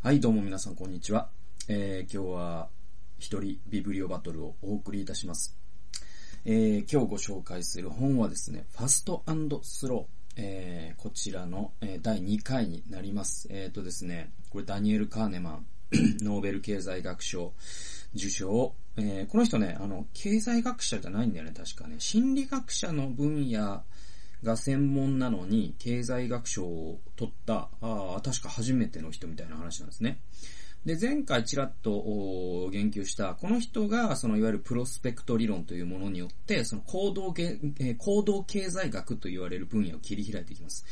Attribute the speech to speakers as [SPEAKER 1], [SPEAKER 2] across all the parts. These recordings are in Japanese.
[SPEAKER 1] はい、どうも皆さんこんにちは。えー、今日は一人ビブリオバトルをお送りいたします。えー、今日ご紹介する本はですね、ファストスロー。えー、こちらの、え、第2回になります。えーとですね、これダニエル・カーネマン、ノーベル経済学賞受賞。え、この人ね、あの、経済学者じゃないんだよね、確かね。心理学者の分野が専門なのに、経済学賞を取った、ああ、確か初めての人みたいな話なんですね。で、前回ちらっと言及した、この人が、そのいわゆるプロスペクト理論というものによって、その行動げ、えー行動経済学と言われる分野を切り開いていきます。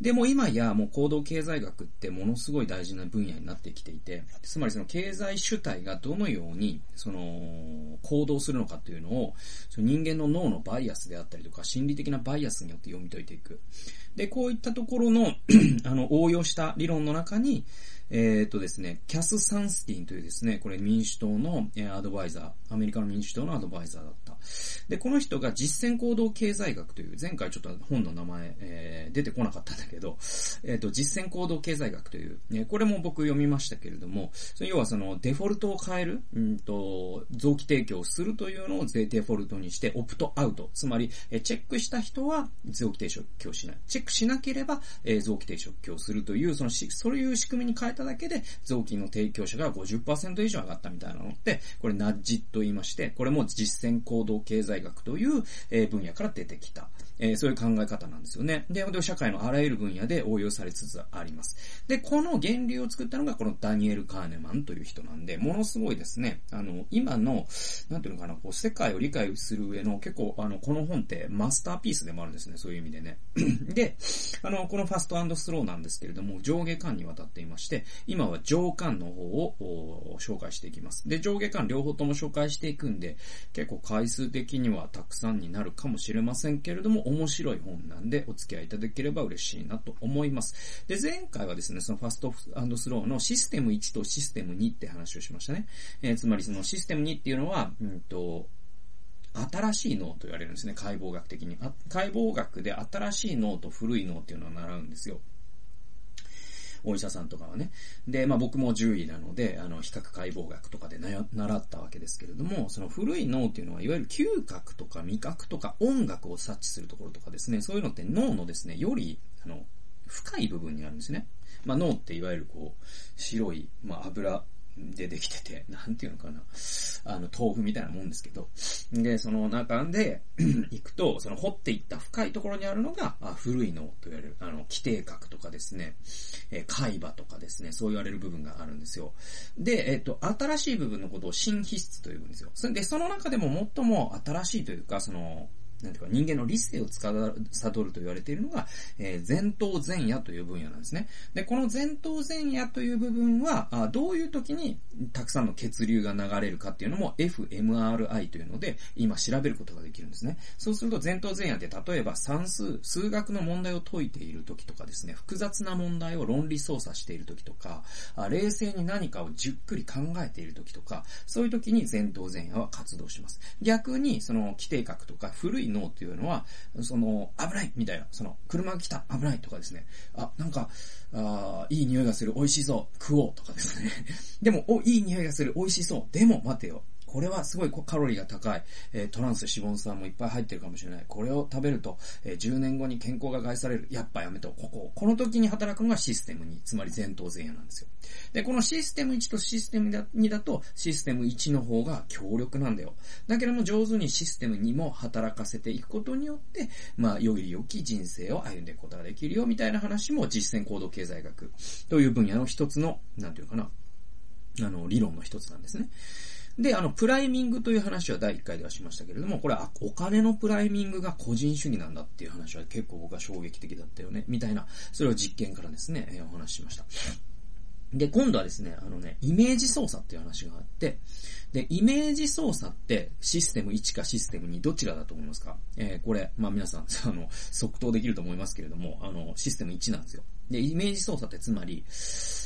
[SPEAKER 1] でも今やもう行動経済学ってものすごい大事な分野になってきていて、つまりその経済主体がどのようにその行動するのかというのを、その人間の脳のバイアスであったりとか心理的なバイアスによって読み解いていく。で、こういったところの あの応用した理論の中に、えーっとですね、キャス・サンスティンというですね、これ民主党のえアドバイザー、アメリカの民主党のアドバイザーだった。で、この人が実践行動経済学という、前回ちょっと本の名前、えー出てこなかったんだけど、えっ、と、実践行動経済学という、ね、これも僕読みましたけれども、要はそのデフォルトを変える、うんと、臓器提供をするというのをデデフォルトにして、オプトアウト。つまり、えチェックした人は臓器提供しない。チェックしなければ、えー臓器提供するという、そのし、そういう仕組みに変えただけで、臓器の提供者が50%以上上がったみたいなのって、これナッジと言いまして、これも実践行動経済学という、分野から出てきた、えそういう考え方なんですよね。で、で社会のあらゆる分野で応用されつつあります。で、この源流を作ったのがこのダニエル・カーネマンという人なんで、ものすごいですね、あの、今の、なんていうのかな、こう、世界を理解する上の結構、あの、この本ってマスターピースでもあるんですね、そういう意味でね。で、あの、このファストスローなんですけれども、上下巻にわたっていまして、今は上巻の方を紹介していきます。で、上下巻両方とも紹介していくんで、結構回数的にはたくさんになるかもしれませんけれども、面白い本なんでお付き合いいただければ嬉しいなと思います。で、前回はですね、そのファストスローのシステム1とシステム2って話をしましたね。えーつまりそのシステム2っていうのは、うんと、新しい脳と言われるんですね、解剖学的に。解剖学で新しい脳と古い脳っていうのを習うんですよ。お医者さんとかはね。で、まあ僕も獣医なので、あの、比較解剖学とかで習ったわけですけれども、その古い脳っていうのは、いわゆる嗅覚とか味覚とか音楽を察知するところとかですね、そういうのって脳のですね、より、あの、深い部分にあるんですね。まあ脳っていわゆるこう、白い、まあ油でできてて、なんていうのかな、あの、豆腐みたいなもんですけど、で、その中で 行くと、その掘っていった深いところにあるのが、あ古い脳と言われる、あの、規定核とかですね、え海馬とかですね、そう言われる部分があるんですよ。で、えっ、と、新しい部分のことを新皮質というんですよ。で、その中でも最も新しいというか、その、なんていうか、人間の理性を司ると言われているのが、えー前頭前野という分野なんですね。で、この前頭前野という部分は、あどういう時にたくさんの血流が流れるかっていうのも fMRI というので、今調べることができるんですね。そうすると前頭前野って例えば算数、数学の問題を解いている時とかですね、複雑な問題を論理操作している時とか、あ冷静に何かをじっくり考えている時とか、そういう時に前頭前野は活動します。逆に、その規定核とか古い脳っていうのは、その、危ないみたいな、その、車が来た危ないとかですね、あ、なんか、あいい匂いがする美味しそう食おうとかですね。でも、お、いい匂いがする美味しそう。でも、待てよ。これはすごいカロリーが高い、えトランス脂肪酸もいっぱい入ってるかもしれない。これを食べると、え10年後に健康が害される。やっぱやめとこ。ここ。の時に働くのがシステム2、つまり前頭前野なんですよ。で、このシステム1とシステム2だと、システム1の方が強力なんだよ。だけども上手にシステム2も働かせていくことによって、まあ、より良き人生を歩んでいくことができるよ、みたいな話も実践行動経済学という分野の一つの、なんていうかな、あの、理論の一つなんですね。で、あの、プライミングという話は第1回ではしましたけれども、これはお金のプライミングが個人主義なんだっていう話は結構僕は衝撃的だったよね、みたいな、それを実験からですね、えーお話ししました。で、今度はですね、あのね、イメージ操作っていう話があって、で、イメージ操作ってシステム1かシステム2どちらだと思いますか？えーこれ、まあ皆さん、あの、即答できると思いますけれども、あの、システム1なんですよ。で、イメージ操作ってつまり、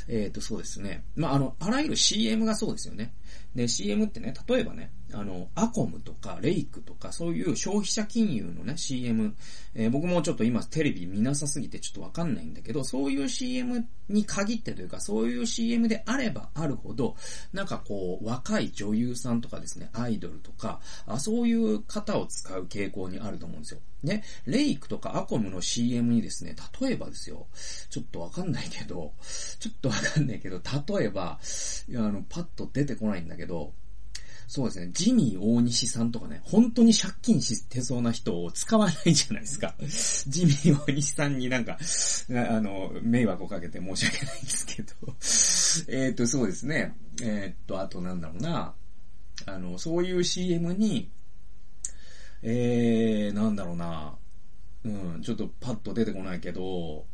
[SPEAKER 1] えっ、と、そうですね。まあ、あの、あらゆる CM がそうですよね。で、CM ってね、例えばね、あの、アコムとかレイクとかそういう消費者金融のね、CM、えー、僕もちょっと今テレビ見なさすぎてちょっとわかんないんだけど、そういう CM に限ってというか、そういう CM であればあるほど、なんかこう、若い女優さんとかですね、アイドルとか、あそういう方を使う傾向にあると思うんですよ。ね、レイクとかアコムの CM にですね、例えばですよ、ちょっとわかんないけど、ちょっとわかんないけど、例えば、あの、パッと出てこないんだけど、そうですね、ジミー大西さんとかね、本当に借金してそうな人を使わないじゃないですか。ジミー大西さんになんか、あの、迷惑をかけて申し訳ないんですけど。えっと、そうですね。えー、っと、あとなんだろうな。あの、そういう CM に、えー、なんだろうな。うん、ちょっとパッと出てこないけど、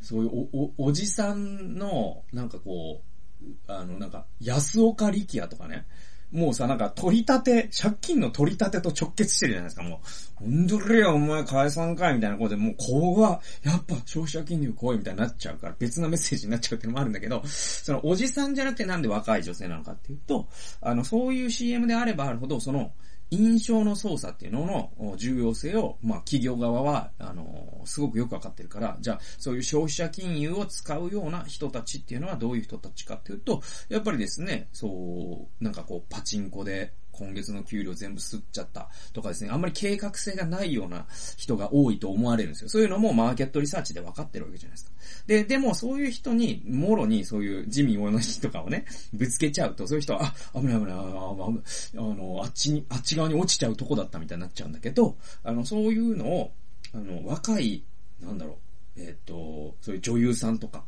[SPEAKER 1] そういうお、お、おじさんの、なんかこう、あの、なんか、安岡力也とかね。もうさ、なんか取り立て、借金の取り立てと直結してるじゃないですか、もう。ほんとれよ、お前解散かいみたいなことで、もうここが、やっぱ消費者金融怖いみたいになっちゃうから、別なメッセージになっちゃうっていうのもあるんだけど、そのおじさんじゃなくてなんで若い女性なのかっていうと、あの、そういう CM であればあるほど、その、印象の操作っていうのの重要性を、まあ、企業側は、あの、すごくよくわかってるから、じゃあ、そういう消費者金融を使うような人たちっていうのはどういう人たちかっていうと、やっぱりですね、そう、なんかこう、パチンコで、今月の給料全部吸っちゃったとかですね、あんまり計画性がないような人が多いと思われるんですよ。そういうのもマーケットリサーチで分かってるわけじゃないですか。で、でもそういう人に、もろにそういう地味の人とかをね、ぶつけちゃうと、そういう人は、あ、危ない危ない、あの、あっちに、あっち側に落ちちゃうとこだったみたいになっちゃうんだけど、あの、そういうのを、あの、若い、なんだろう、えっ、ー、と、そういう女優さんとか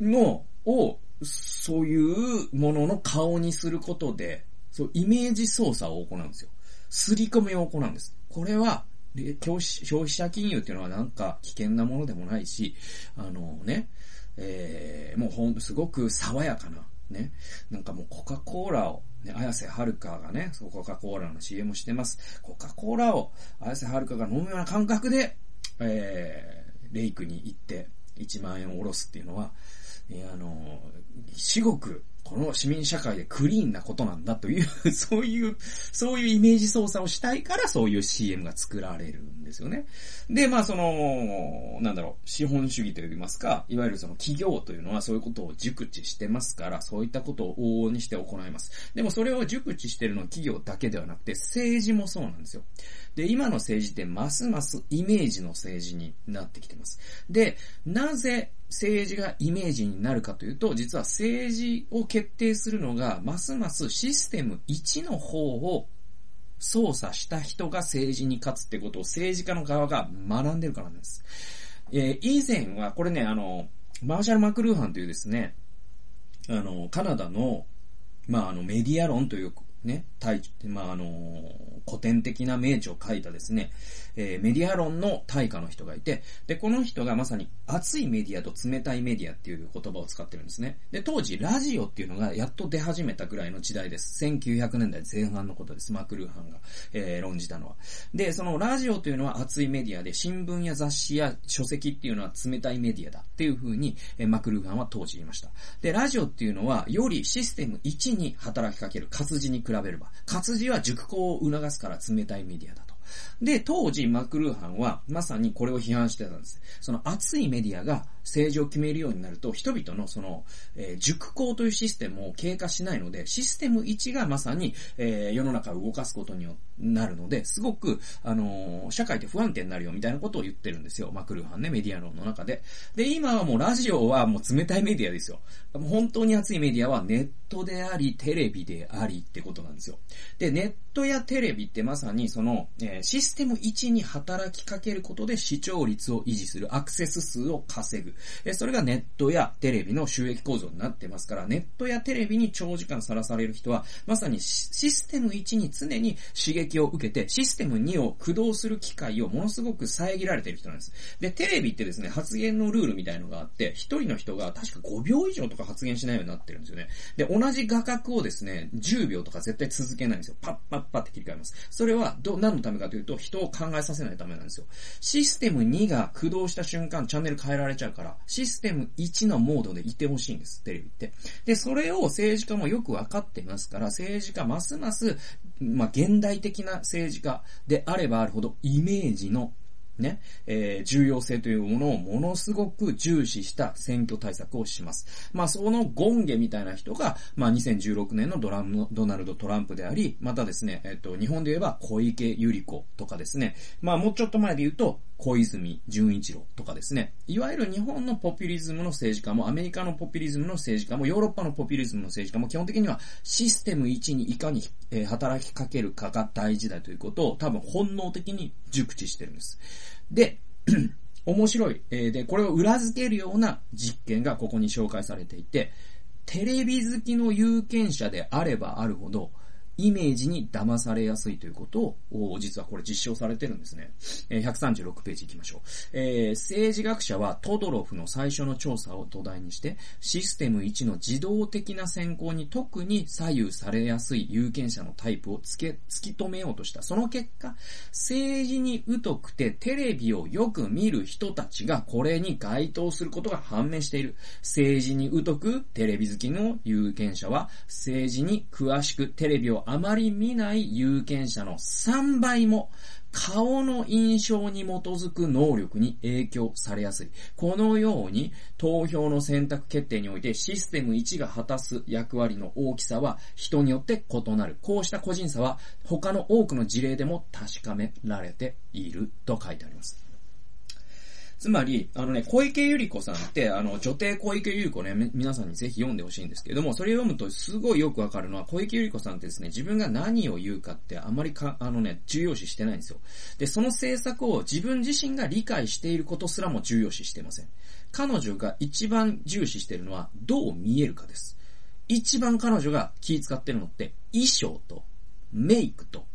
[SPEAKER 1] の、を、そういうものの顔にすることで、そう、イメージ操作を行うんですよ。すり込みを行うんです。これは、消費者金融っていうのはなんか危険なものでもないし、あのね、えー、もうほん、すごく爽やかな、ね、なんかもうコカ・コーラを、ね、綾瀬はるかがね、そうコカ・コーラの CM してます。コカ・コーラを綾瀬はるかが飲むような感覚で、えー、レイクに行って1万円を下ろすっていうのは、えー、あの、至極この市民社会でクリーンなことなんだという そういう、そういうイメージ操作をしたいからそういう CM が作られるんですよね。で、まあその、なんだろう、資本主義といいますか、いわゆるその企業というのはそういうことを熟知してますから、そういったことを往々にして行います。でもそれを熟知してるのは企業だけではなくて、政治もそうなんですよ。で、今の政治ってますますイメージの政治になってきてます。で、なぜ政治がイメージになるかというと、実は政治を決定するのが、ますますシステム1の方を操作した人が政治に勝つってことを政治家の側が学んでるからなんです。えー、以前は、これね、あの、マーシャル・マクルーハンというですね、あの、カナダの、まあ、あの、メディア論というね、対、まあ、あの古典的な名著を書いたですね、えー、メディア論の大家の人がいて、で、この人がまさに熱いメディアと冷たいメディアっていう言葉を使ってるんですね。で、当時ラジオっていうのがやっと出始めたぐらいの時代です。1900年代前半のことです。マクルーハンが、えー、論じたのは。で、そのラジオというのは熱いメディアで、新聞や雑誌や書籍っていうのは冷たいメディアだっていう風に、えー、マクルーハンは当時言いました。で、ラジオっていうのは、よりシステム1に働きかける活字に比べれば、活字は熟考を促すから冷たいメディアだと。で、当時マクルーハンはまさにこれを批判してたんです。その熱いメディアが政治を決めるようになると、人々のその、えー、熟考というシステムを経過しないので、システム1がまさに、えー、世の中を動かすことになるので、すごく、あのー、社会って不安定になるよみたいなことを言ってるんですよ。マクルーハンね、メディア論の中で。で、今はもうラジオはもう冷たいメディアですよ。もう本当に熱いメディアはネットであり、テレビでありってことなんですよ。で、ネットやテレビってまさにその、えー、システム1に働きかけることで視聴率を維持する、アクセス数を稼ぐ。えそれがネットやテレビの収益構造になってますから、ネットやテレビに長時間さらされる人は、まさにシステム1に常に刺激を受けて、システム2を駆動する機会をものすごく遮られている人なんです。で、テレビってですね、発言のルールみたいのがあって、一人の人が確か5秒以上とか発言しないようになってるんですよね。で、同じ画角をですね、10秒とか絶対続けないんですよ。パッパッパって切り替えます。それは、ど、何のためかというと、人を考えさせないためなんですよ。システム2が駆動した瞬間、チャンネル変えられちゃう、から、システム1のモードでいてほしいんです、テレビって。で、それを政治家もよくわかってますから、政治家ますます、まあ、現代的な政治家であればあるほど、イメージのね、えー、重要性というものをものすごく重視した選挙対策をします。まあ、そのゴンゲみたいな人が、まあ、2016年のドラムドナルド・トランプであり、またですね、えっ、と、日本で言えば小池百合子とかですね、まあ、もうちょっと前で言うと、小泉純一郎とかですね、いわゆる日本のポピュリズムの政治家も、アメリカのポピュリズムの政治家も、ヨーロッパのポピュリズムの政治家も、基本的にはシステム1にいかに、えー、働きかけるかが大事だということを多分本能的に熟知してるんです。で、面白い。え、で、これを裏付けるような実験がここに紹介されていて、テレビ好きの有権者であればあるほど、イメージに騙されやすいということを、実はこれ実証されてるんですね。えー、136ページ行きましょう。えー、政治学者はトドロフの最初の調査を土台にして、システム1の自動的な選考に特に左右されやすい有権者のタイプをつけ、突き止めようとした。その結果、政治に疎くてテレビをよく見る人たちがこれに該当することが判明している。政治に疎くテレビ好きの有権者は政治に詳しくテレビをあまり見ない有権者の3倍も顔の印象に基づく能力に影響されやすい。このように投票の選択決定においてシステム1が果たす役割の大きさは人によって異なる。こうした個人差は他の多くの事例でも確かめられていると書いてあります。つまり、あのね、小池百合子さんって、あの、女帝小池百合子ね、皆さんにぜひ読んでほしいんですけれども、それを読むとすごいよくわかるのは、小池百合子さんってですね、自分が何を言うかってあまりか、あのね、重要視してないんですよ。で、その政策を自分自身が理解していることすらも重要視してません。彼女が一番重視してるのは、どう見えるかです。一番彼女が気使ってるのって、衣装と、メイクと、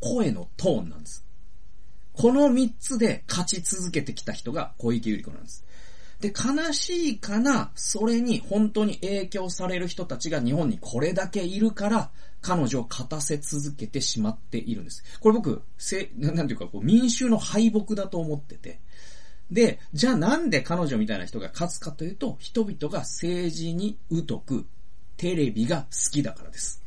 [SPEAKER 1] 声のトーンなんです。この三つで勝ち続けてきた人が小池百合子なんです。で、悲しいかな、それに本当に影響される人たちが日本にこれだけいるから、彼女を勝たせ続けてしまっているんです。これ僕、せ、なんていうか、こう、民衆の敗北だと思ってて。で、じゃあなんで彼女みたいな人が勝つかというと、人々が政治に疎く、テレビが好きだからです。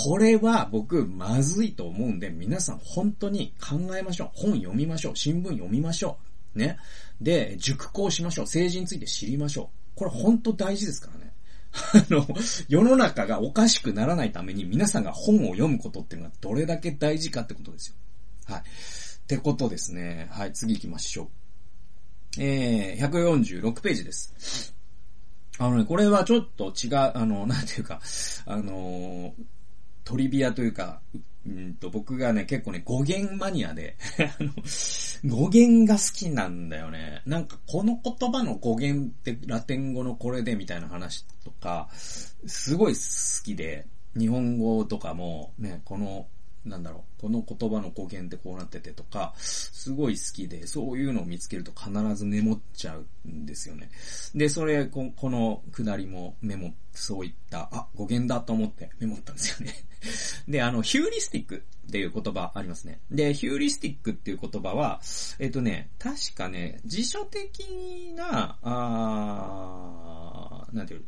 [SPEAKER 1] これは僕、まずいと思うんで、皆さん本当に考えましょう。本読みましょう。新聞読みましょう。ね。で、熟考しましょう。政治について知りましょう。これ本当大事ですからね。あの、世の中がおかしくならないために皆さんが本を読むことっていうのがどれだけ大事かってことですよ。はい。ってことですね。はい、次行きましょう。えー、146ページです。あのね、これはちょっと違う、あの、なんていうか、あのトリビアというか、うんと、僕がね、結構ね、語源マニアで、あの、語源が好きなんだよね。なんか、この言葉の語源ってラテン語のこれでみたいな話とか、すごい好きで、日本語とかも、ね、この、なんだろう、この言葉の語源ってこうなっててとか、すごい好きで、そういうのを見つけると必ずメモっちゃうんですよね。で、それ、ここのくだりもメモ、そういった、あ、語源だと思ってメモったんですよね。で、あの、ヒューリスティックっていう言葉ありますね。で、ヒューリスティックっていう言葉は、えっとね、確かね、辞書的な、あーなんていう、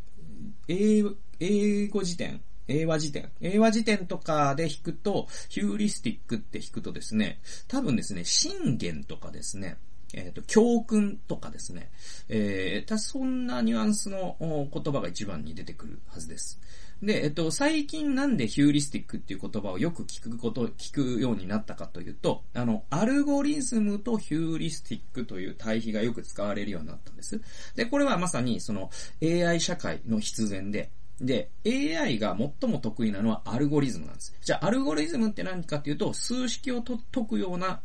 [SPEAKER 1] 英英語辞典英和辞典。英和辞典とかで引くと、ヒューリスティックって引くとですね、多分ですね、信玄とかですね、えっ、ー、と、教訓とかですね、えー、たそんなニュアンスの言葉が一番に出てくるはずです。で、えっと、最近なんでヒューリスティックっていう言葉をよく聞くこと、聞くようになったかというと、あの、アルゴリズムとヒューリスティックという対比がよく使われるようになったんです。で、これはまさにその AI 社会の必然で、で、AI が最も得意なのはアルゴリズムなんです。じゃあ、アルゴリズムって何かっていうと、数式を解くような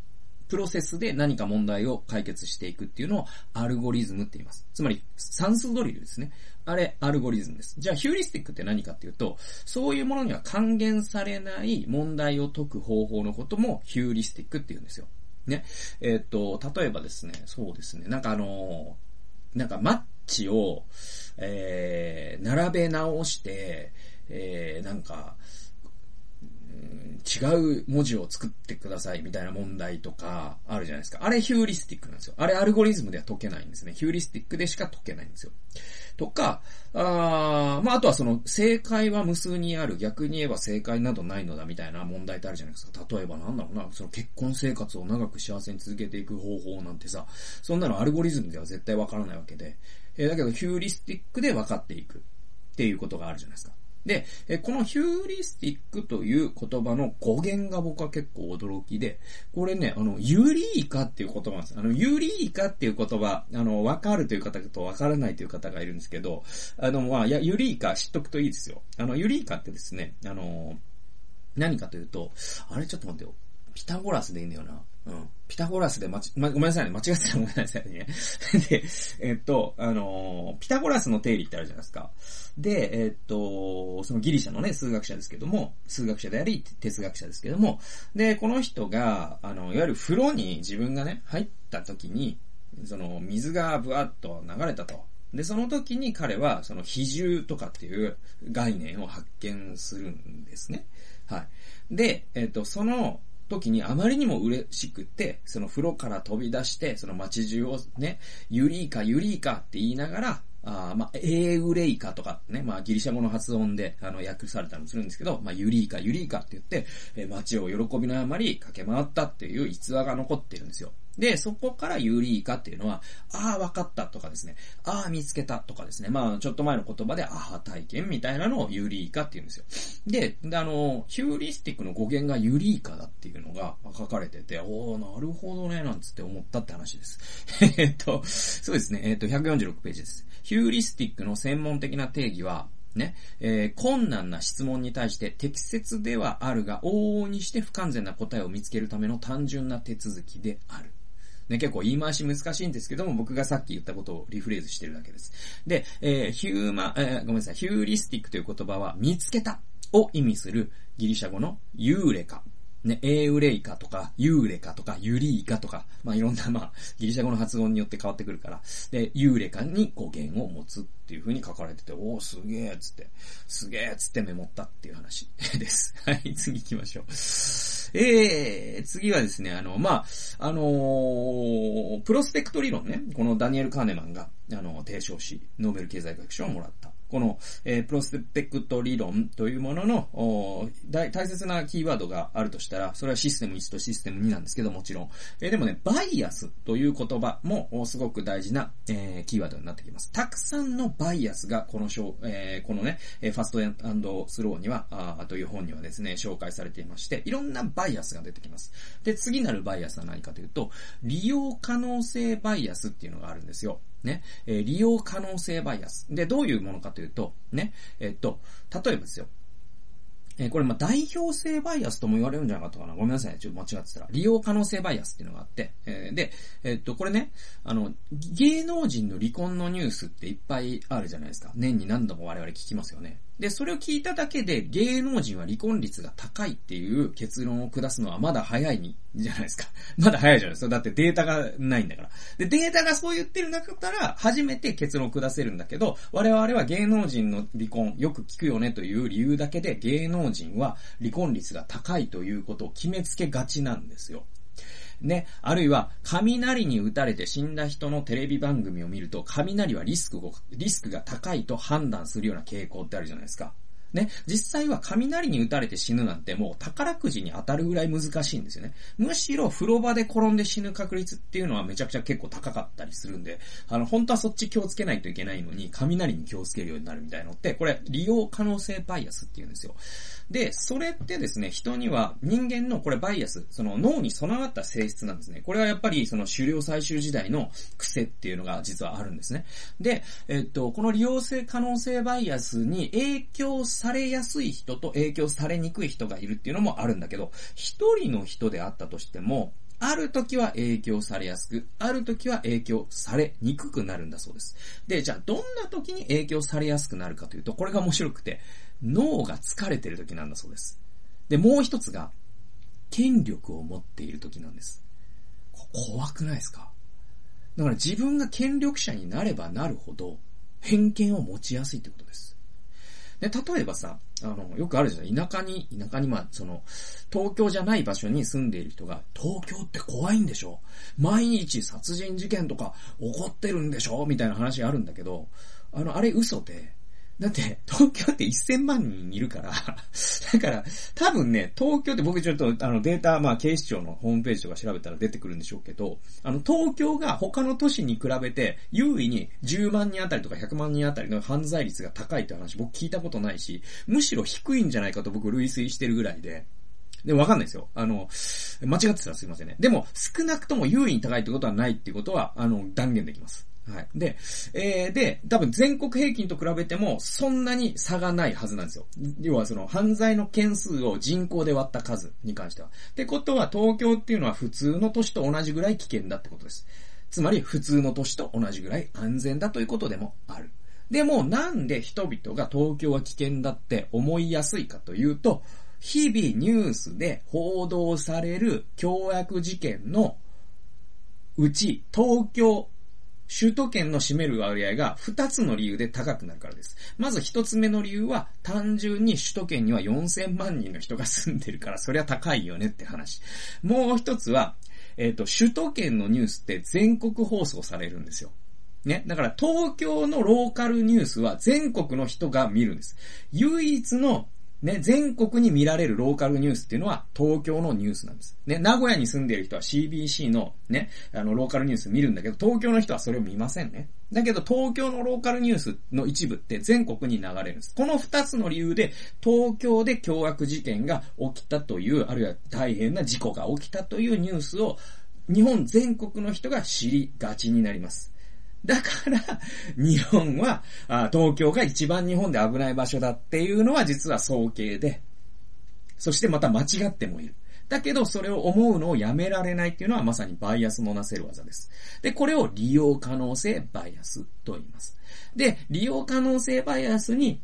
[SPEAKER 1] プロセスで何か問題を解決していくっていうのをアルゴリズムって言います。つまり、算数ドリルですね。あれ、アルゴリズムです。じゃあ、ヒューリスティックって何かっていうと、そういうものには還元されない問題を解く方法のこともヒューリスティックって言うんですよ。ね。えー、っと、例えばですね、そうですね、なんかあのー、なんかマッチを、えー、並べ直して、えー、なんか、違う文字を作ってくださいみたいな問題とかあるじゃないですか。あれヒューリスティックなんですよ。あれアルゴリズムでは解けないんですね。ヒューリスティックでしか解けないんですよ。とか、あまあ、あとはその、正解は無数にある、逆に言えば正解などないのだみたいな問題ってあるじゃないですか。例えばなんだろうな、その結婚生活を長く幸せに続けていく方法なんてさ、そんなのアルゴリズムでは絶対わからないわけで、えー、だけどヒューリスティックで分かっていくっていうことがあるじゃないですか。で、えこのヒューリスティックという言葉の語源が僕は結構驚きで、これね、あの、ユリーカっていう言葉なんです。あの、ユリーカっていう言葉、あの、わかるという方とわからないという方がいるんですけど、あの、まあ、いや、ユリーカ知っとくといいですよ。あの、ユリーカってですね、あの、何かというと、あれちょっと待ってよ。ピタゴラスでいいんだよな。うん。ピタゴラスでまち、ま、ごめんなさいね。間違ってたらごめんなさいね。で、えっと、あの、ピタゴラスの定理ってあるじゃないですか。で、えっと、そのギリシャのね、数学者ですけども、数学者であり、哲学者ですけども、で、この人が、あの、いわゆる風呂に自分がね、入った時に、その、水がブワッと流れたと。で、その時に彼は、その比重とかっていう概念を発見するんですね。はい。で、えっと、その、時にあまりにも嬉しくって、その風呂から飛び出して、その街中をね、ユリーカ、ユリーカって言いながら、あまあ、エーウレイカとかね、まあ、ギリシャ語の発音で、あの、訳されたりするんですけど、まあ、ユリーカ、ユリーカって言って、え街を喜びのあまり駆け回ったっていう逸話が残ってるんですよ。で、そこからユーリーカっていうのは、ああ、わかったとかですね、ああ、見つけたとかですね、まあ、ちょっと前の言葉で、ああ、体験みたいなのをユーリーカって言うんですよ。で、であの、ヒューリスティックの語源がユリーカだっていうのが書かれてて、おおなるほどね、なんつって思ったって話です。えっと、そうですね、えっと、146ページです。ヒューリスティックの専門的な定義は、ね、えー、困難な質問に対して適切ではあるが、往々にして不完全な答えを見つけるための単純な手続きである。ね、結構言い回し難しいんですけども、僕がさっき言ったことをリフレーズしてるだけです。で、えー、ヒューマ、えー、ごめんなさい、ヒューリスティックという言葉は、見つけたを意味するギリシャ語のユーレカね、エウレイカとか、ユーレカとか、ユリーカとか、まあいろんな、まあ、ギリシャ語の発音によって変わってくるから、で、ユーレカに語源を持つっていう風に書かれてて、おー、すげえっつって、すげえっつってメモったっていう話 です。はい、次行きましょう。えー、次はですね、あの、まあ、あのー、プロスペクト理論ね、このダニエル・カーネマンが、あの、提唱し、ノーベル経済学賞をもらった。この、えー、プロスペクト理論というものの大切なキーワードがあるとしたら、それはシステム1とシステム2なんですけどもちろん。えー、でもね、バイアスという言葉もすごく大事な、えー、キーワードになってきます。たくさんのバイアスがこの章、えー、このね、ファストスローには、あという本にはですね、紹介されていまして、いろんなバイアスが出てきます。で、次なるバイアスは何かというと、利用可能性バイアスっていうのがあるんですよ。ね、え、利用可能性バイアス。で、どういうものかというと、ね、えっと、例えばですよ。え、これ、ま、代表性バイアスとも言われるんじゃなかったかな。ごめんなさい、ね。ちょっと間違ってたら。利用可能性バイアスっていうのがあって。え、で、え、っと、これね、あの、芸能人の離婚のニュースっていっぱいあるじゃないですか。年に何度も我々聞きますよね。で、それを聞いただけで芸能人は離婚率が高いっていう結論を下すのはまだ早いに、じゃないですか。まだ早いじゃないですか。だってデータがないんだから。で、データがそう言ってる中から初めて結論を下せるんだけど、我々は芸能人の離婚よく聞くよねという理由だけで芸能人は離婚率が高いということを決めつけがちなんですよ。ね、あるいは、雷に打たれて死んだ人のテレビ番組を見ると、雷はリスクをリスクが高いと判断するような傾向ってあるじゃないですか。ね、実際は雷に打たれて死ぬなんてもう宝くじに当たるぐらい難しいんですよね。むしろ風呂場で転んで死ぬ確率っていうのはめちゃくちゃ結構高かったりするんで、あの、本当はそっち気をつけないといけないのに、雷に気をつけるようになるみたいのって、これ、利用可能性バイアスっていうんですよ。で、それってですね、人には人間のこれバイアス、その脳に備わった性質なんですね。これはやっぱりその狩猟採集時代の癖っていうのが実はあるんですね。で、えっと、この利用性可能性バイアスに影響されやすい人と影響されにくい人がいるっていうのもあるんだけど、一人の人であったとしても、ある時は影響されやすく、ある時は影響されにくくなるんだそうです。で、じゃあどんな時に影響されやすくなるかというと、これが面白くて、脳が疲れてる時なんだそうです。で、もう一つが、権力を持っている時なんです。怖くないですか？だから自分が権力者になればなるほど、偏見を持ちやすいってことです。で、例えばさ、あの、よくあるじゃん。田舎に、田舎にまあ、その、東京じゃない場所に住んでいる人が、東京って怖いんでしょ？毎日殺人事件とか起こってるんでしょ？みたいな話があるんだけど、あの、あれ嘘で、だって、東京って1000万人いるから だから、多分ね、東京って僕ちょっとあのデータ、まあ警視庁のホームページとか調べたら出てくるんでしょうけど、あの東京が他の都市に比べて優位に10万人あたりとか100万人あたりの犯罪率が高いって話僕聞いたことないし、むしろ低いんじゃないかと僕類推してるぐらいで、でも、わかんないですよ。あの、間違ってたらすいませんね。でも、少なくとも優位に高いってことはないってことは、あの、断言できます。はい。で、えー、で、多分全国平均と比べてもそんなに差がないはずなんですよ。要はその犯罪の件数を人口で割った数に関しては。ってことは東京っていうのは普通の都市と同じぐらい危険だってことです。つまり普通の都市と同じぐらい安全だということでもある。でもなんで人々が東京は危険だって思いやすいかというと、日々ニュースで報道される凶悪事件のうち東京首都圏の占める割合が2つの理由で高くなるからです。まず1つ目の理由は、単純に首都圏には4000万人の人が住んでるから、そりゃ高いよねって話。もう1つは、えっ、ー、と、首都圏のニュースって全国放送されるんですよ。ね。だから東京のローカルニュースは全国の人が見るんです。唯一のね、全国に見られるローカルニュースっていうのは東京のニュースなんです。ね、名古屋に住んでいる人は CBC のね、あの、ローカルニュース見るんだけど、東京の人はそれを見ませんね。だけど、東京のローカルニュースの一部って全国に流れるんです。この二つの理由で、東京で凶悪事件が起きたという、あるいは大変な事故が起きたというニュースを、日本全国の人が知りがちになります。だから、日本は、東京が一番日本で危ない場所だっていうのは実は早計で、そしてまた間違ってもいる。だけど、それを思うのをやめられないっていうのはまさにバイアスのなせる技です。で、これを利用可能性バイアスと言います。で、利用可能性バイアスに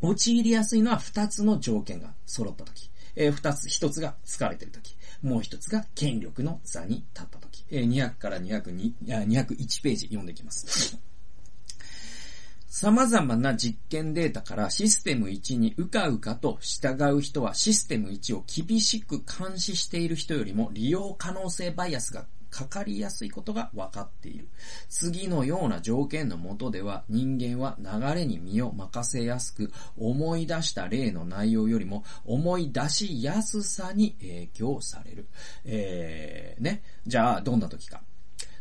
[SPEAKER 1] 陥りやすいのは二つの条件が揃ったとき。えー、二つ、一つが疲れてるとき。もう一つが権力の座に立ったと。200から202、201ページ読んでいきます。様々な実験データからシステム1にうかうかと従う人はシステム1を厳しく監視している人よりも利用可能性バイアスがかかりやすいことが分かっている。次のような条件のもとでは人間は流れに身を任せやすく思い出した例の内容よりも思い出しやすさに影響される。えー、ね。じゃあどんな時か。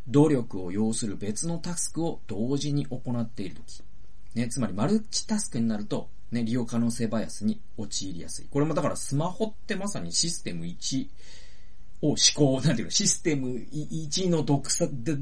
[SPEAKER 1] 努力を要する別のタスクを同時に行っている時。ね、つまりマルチタスクになるとね、利用可能性バイアスに陥りやすい。これもだからスマホってまさにシステム1を思考、なんていうの、システム1の独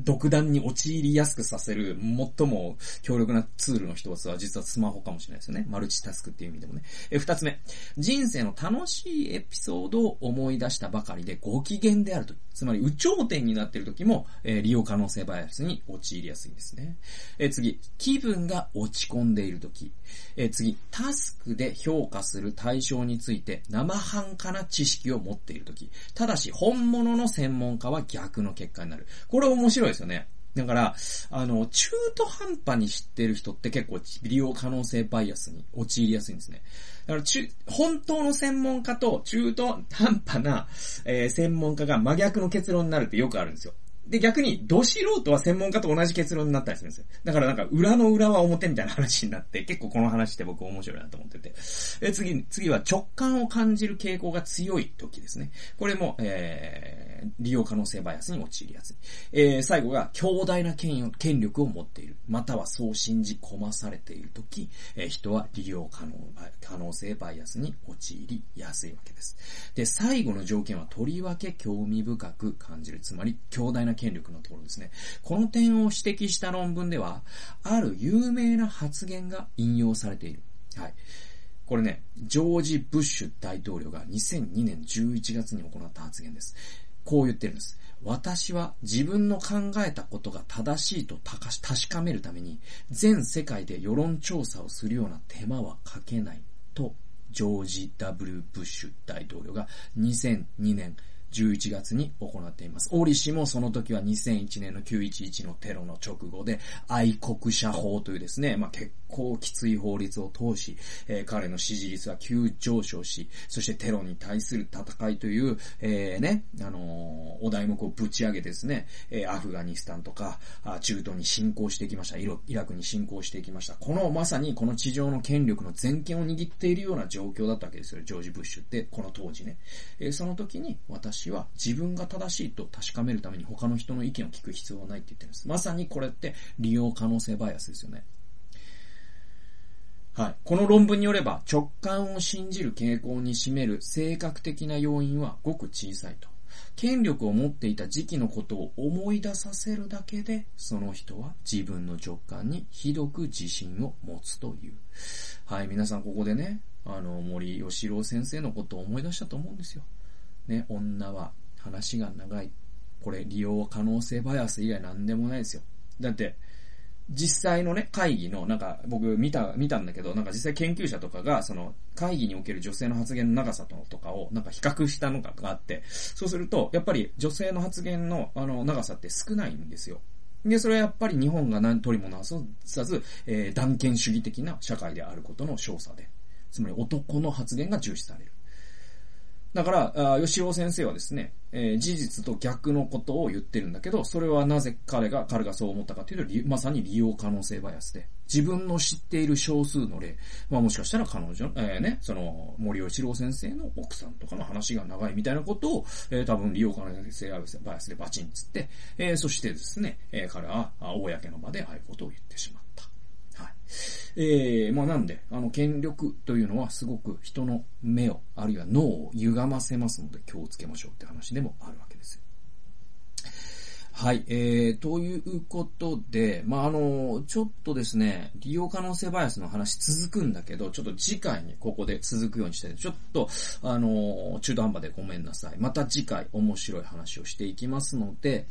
[SPEAKER 1] 独断に陥りやすくさせる、最も強力なツールの一つは実はスマホかもしれないですよね。マルチタスクっていう意味でもね。え、二つ目。人生の楽しいエピソードを思い出したばかりでご機嫌であると。つまり、有頂天になっている時も、えー、利用可能性バイアスに陥りやすいんですね。え次。気分が落ち込んでいる時。え次。タスクで評価する対象について生半可な知識を持っている時。ただし、本物の専門家は逆の結果になる。これ面白いですよね。だから、あの、中途半端に知ってる人って結構利用可能性バイアスに陥りやすいんですね。だから中、本当の専門家と中途半端な、えー、専門家が真逆の結論になるってよくあるんですよ。で、逆に、ど素人は専門家と同じ結論になったりするんですよ。だからなんか、裏の裏は表みたいな話になって、結構この話って僕面白いなと思ってて。え、次、次は直感を感じる傾向が強い時ですね。これも、えー、利用可能性バイアスに陥りやすい。えー、最後が、強大な権権力を持っている。またはそう信じ込まされている時、えー、人は利用可能、可能性バイアスに陥りやすいわけです。で、最後の条件は、とりわけ興味深く感じる。つまり、強大な権力のところですね。この点を指摘した論文では、ある有名な発言が引用されている。はい。これね、ジョージ・ブッシュ大統領が2002年11月に行った発言です。こう言ってるんです。私は自分の考えたことが正しいと確かめるために、全世界で世論調査をするような手間はかけないと、ジョージ・ W・ ブッシュ大統領が2002年11月に行っています。折しもその時は2001年の911のテロの直後で、愛国者法というですね、まあ、結構きつい法律を通し、えー、彼の支持率は急上昇し、そしてテロに対する戦いという、えー、ね、あのー、お題目をぶち上げですね、え、アフガニスタンとか、中東に侵攻してきました。イラクに侵攻してきました。このまさにこの地上の権力の全権を握っているような状況だったわけですよ、ジョージ・ブッシュって、この当時ね。え、その時に私は自分が正しいと確かめるために他の人の意見を聞く必要はないって言ってるんです。まさにこれって利用可能性バイアスですよね。はい。この論文によれば、直感を信じる傾向に占める性格的な要因はごく小さいと。権力を持っていた時期のことを思い出させるだけで、その人は自分の直感にひどく自信を持つという。はい、皆さんここでね、あの、森吉郎先生のことを思い出したと思うんですよ。ね、女は話が長い。これ、利用可能性バイアス以外何でもないですよ。だって、実際のね、会議の、なんか、僕見た、見たんだけど、なんか実際研究者とかが、その、会議における女性の発言の長さとかを、なんか比較したのがあって、そうすると、やっぱり女性の発言の、あの、長さって少ないんですよ。で、それはやっぱり日本が何取りもなさず、えー、断権主義的な社会であることの少佐で。つまり男の発言が重視される。だから、あ吉尾先生はですね、えー、事実と逆のことを言ってるんだけど、それはなぜ彼が、彼がそう思ったかというと、まさに利用可能性バイアスで、自分の知っている少数の例、まあもしかしたら彼女、えー、ね、その、森吉郎先生の奥さんとかの話が長いみたいなことを、えー、多分利用可能性バイアスでバチンつって、えー、そしてですね、えー、彼は、公の場でああいうことを言ってしまった。えー、まあなんで、あの、権力というのはすごく人の目を、あるいは脳を歪ませますので気をつけましょうって話でもあるわけですよ。はい、えー、ということで、まあ、あの、ちょっとですね、利用可能性バイアスの話続くんだけど、ちょっと次回にここで続くようにして、ちょっと、あの、中途半端でごめんなさい。また次回面白い話をしていきますので、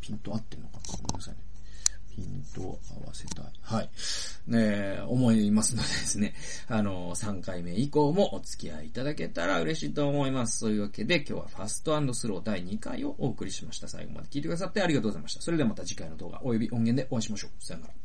[SPEAKER 1] ピント合ってんのかな？ごめんなさいね。ヒントを合わせたい。はい。ね思いますのでですね、あの、3回目以降もお付き合いいただけたら嬉しいと思います。というわけで今日はファストスロー第2回をお送りしました。最後まで聞いてくださってありがとうございました。それではまた次回の動画及び音源でお会いしましょう。さよなら。